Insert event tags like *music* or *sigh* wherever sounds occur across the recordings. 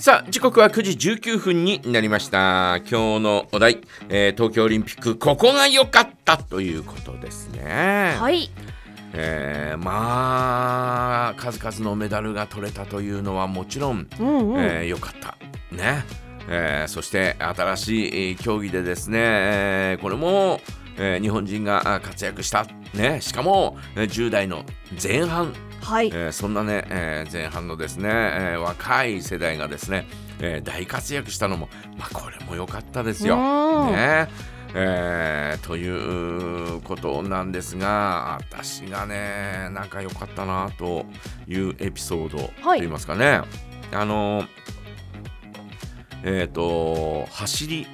さあ時刻は9時19分になりました。今日のお題、えー、東京オリンピックここが良かったということですね。はい。えー、まあ数々のメダルが取れたというのはもちろん良、うんうん。えー良かった。ね、えーそして新しいえー競技でですね、えーこれも、えー日本人があ活躍した、ね、しかもえー10代の前半はい。えーそんなね、えー前半のですね、えー若い世代がですね、えー大活躍したのも、まあ、これも良かったですよ。うん。ね。えーということなんですが私がねなんか良かったなというエピソードとはい。いいますかね、あのえっ、と走り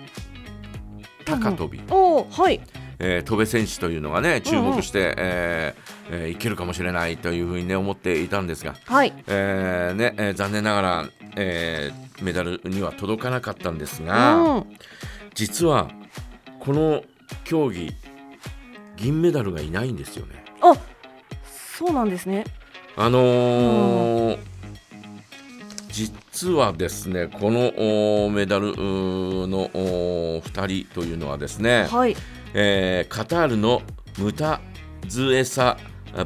高跳び、おーはい。えー戸部選手というのがね注目して、えーえーいけるかもしれないというふうにね思っていたんですが、はい。えーねえー残念ながら、えーメダルには届かなかったんですうが、ん。実はこの競技銀メダルがいないんですよね。あそうなんですね。あのー実はですねこのメダルのおー2人というのはですね、はい。えーカタールのムタズエサ・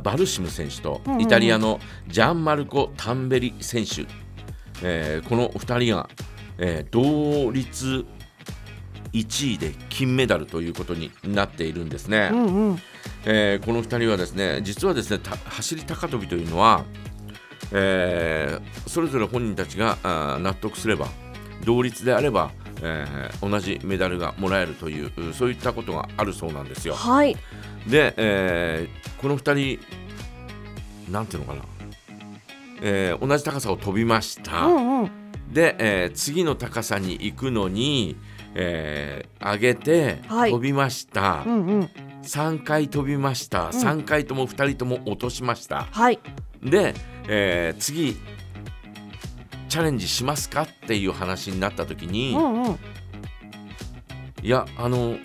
バルシム選手とイタリアのジャンマルコ・タンベリ選手、えーこの2人が、えー同率1位で金メダルということになっているんですね。うんうん。えーこの2人はですね実はですねた走り高跳びというのは、えーそれぞれ本人たちが納得すれば同率であれば、えー同じメダルがもらえるといううそういったことがあるそうなんですよ。はい。で、えーこの2人なんていうのかな、えー同じ高さを飛びました。うんうん。で、えー次の高さに行くのに、えー上げてはい。飛びました。うんうん。3回飛びました、3回とも2人とも落としました。はい。で、えー次チャレンジしますかっていう話になった時に、うんうんいやあの2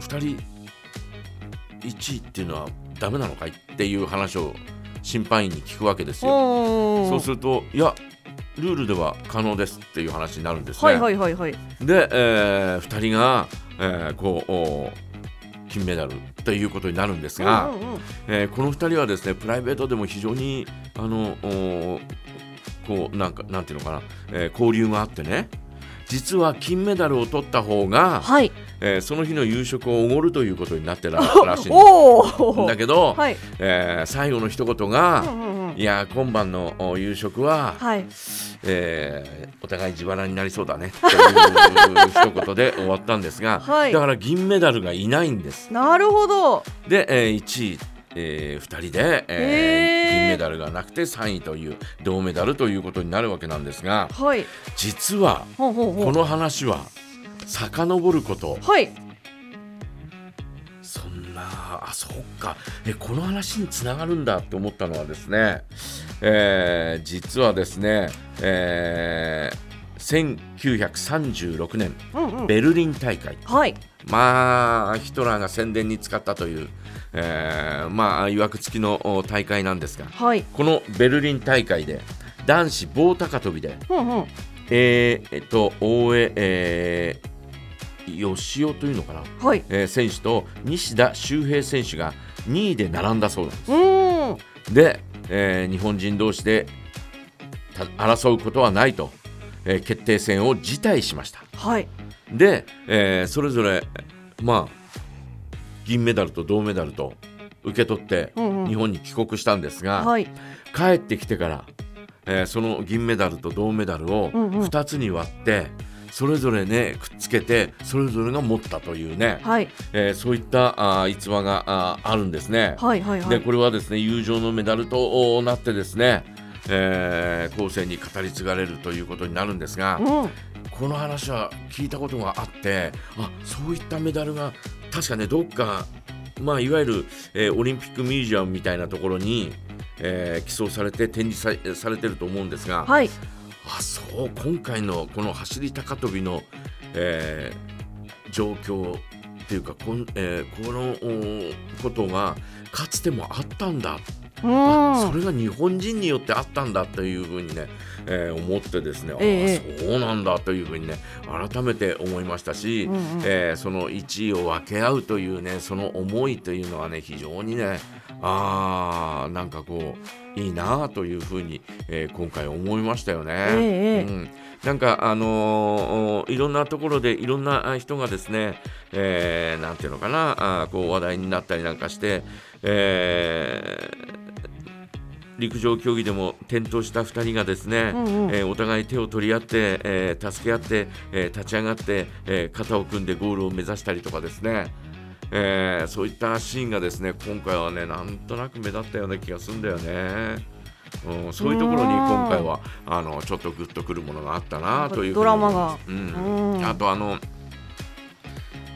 人1位っていうのはダメなのかいっていう話を審判員に聞くわけですよ。そうするといやルールでは可能ですっていう話になるんですね。はいはいはいはいで、え2人が、えーこうお金メダルということになるんですが、うんうんうんえーこの2人はですねプライベートでも非常にあのおこうなんかなんていうのかな、えー交流があってね。実は金メダルを取った方が、はい。えーその日の夕食をおごるということになってららしいん *laughs* だけど、はい。えー最後の一言うがん、うんうん。いや今晩のお夕食は、はい。えーお互い自腹になりそうだね。っていう一言で終わったんですが、はい。だから銀メダルがいないんです。なるほど。で、えー1位、え2人で、えーへー。銀メダルがなくて3位という銅メダルということになるわけなんですがはい。実はこの話は遡ること。はい。そんなあそっか。えこの話につながるんだって思ったのはですね、えー実はですね、えー1936年うんうん。ベルリン大会。はい。まあヒトラーが宣伝に使ったという、えーまあいわくつきのお大会なんですがはい。このベルリン大会で男子棒高跳びで、うんうん。えーえっと大江、えー吉尾というのかな、はい。えー選手と西田修平選手が2位で並んだそうなんです。で、えー日本人同士でた争うことはないと、えー決定戦を辞退しました。はい。で、えーそれぞれまあ銀メダルと銅メダルと受け取ってうんうん。日本に帰国したんですが、はい。帰ってきてから、えーその銀メダルと銅メダルをうんうん。2つに割って、それぞれねくっつけてそれぞれが持ったというね、はい。えーそういったあー逸話があーあるんですね。はいはいはい。でこれはですね友情のメダルとなってですね、えー後世に語り継がれるということになるんですが、うん。この話は聞いたことがあってあそういったメダルが確かねどっか、まあ、いわゆる、えーオリンピックミュージアムみたいなところに、えー寄贈されて展示さされてると思うんですが、はい。あそう今回のこの走り高跳びの、えー状況っていうかこん、えーこのおことがかつてもあったんだうんあそれが日本人によってあったんだというふうにね、えー思ってですね、えああそうなんだというふうにね改めて思いましたし、うんうん。えーその1位を分け合うというねその思いというのはね非常にねあーなんかこういいなというふうに、えー今回思いましたよね。ええ。うん。なんかあのーいろんなところでいろんなあ人がですね、えーなんていうのかなあーこう話題になったりなんかして、えー陸上競技でも転倒した2人がですね、うんうん。えーお互い手を取り合って、えー助け合って、えー立ち上がって、えー肩を組んでゴールを目指したりとかですね、えーそういったシーンがですね今回はねなんとなく目立ったような気がするんだよね。うん、そういうところに今回はあのちょっとグッとくるものがあったなというドラマが。うん。うん。あとあの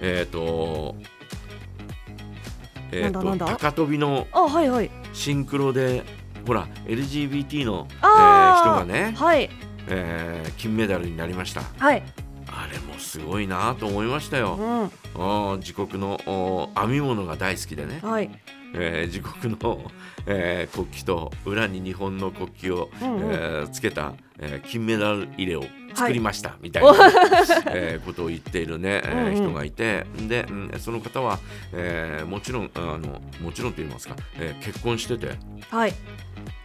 えっ、とえっ、となんだなんだ？高跳びのあはいはい。シンクロでほら LGBT の、えー人がね、はい。えー金メダルになりました。はい。あれもすごいなと思いましたよ、うん。あー自国のお編み物が大好きでね、はい。えー自国の、えー国旗と裏に日本の国旗を、うんうん。えーつけた、えー金メダル入れを作りました、みたいな、*laughs* えーことを言っているね、えー人がいてで、うんその方は、えーもちろんあのもちろんと言いますか、えー結婚してて。はい。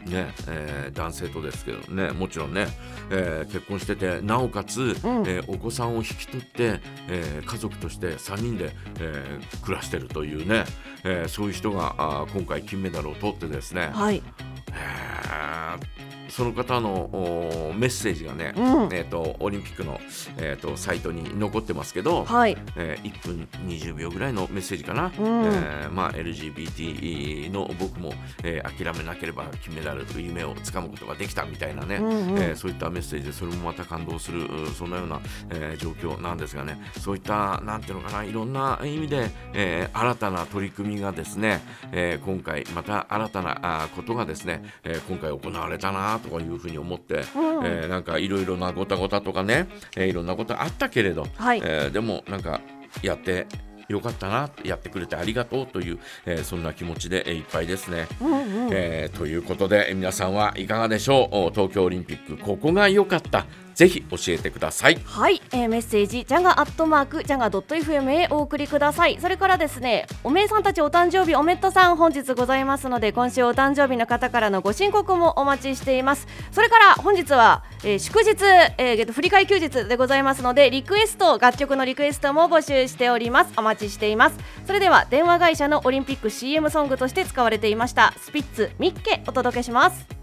ねえー男性とですけどねもちろんね、えー結婚しててなおかつ、ん。えーお子さんを引き取って、えー家族として3人で、えー暮らしてるというね、えーそういう人があー今回金メダルを取ってですね、はい。えーその方のおメッセージがね、うん。えー、とオリンピックの、えー、とサイトに残ってますけど、はい。えー1分20秒ぐらいのメッセージかな、うん。えーまあ、LGBT の僕も、えー諦めなければ金メダルという夢をつかむことができたみたいなね、うんうん。えーそういったメッセージでそれもまた感動するうそんなような、えー状況なんですがねそういったなんていうのかないろんな意味で、えー新たな取り組みがですね、えー今回また新たなことがですね、えー今回行われたなとかいうふうに思って、うん。えーなんかいろいろなごたごたとかね、えーいろんなことあったけれど、はい。えーでもなんかやってよかったなやってくれてありがとうという、えーそんな気持ちでえーいっぱいですね。うんうん。えーということでえー皆さんはいかがでしょう？お東京オリンピックここが良かったぜひ教えてください。はい、えーメッセージジャガアットマークジャガドット FM へお送りください。それからですねおめえさんたちお誕生日おめっとさん本日ございますので今週お誕生日の方からのご申告もお待ちしています。それから本日は、えー祝日、えー、振り替休日でございますのでリクエスト楽曲のリクエストも募集しております。お待ちしています。それでは電話会社のオリンピック CM ソングとして使われていましたスピッツミッケお届けします。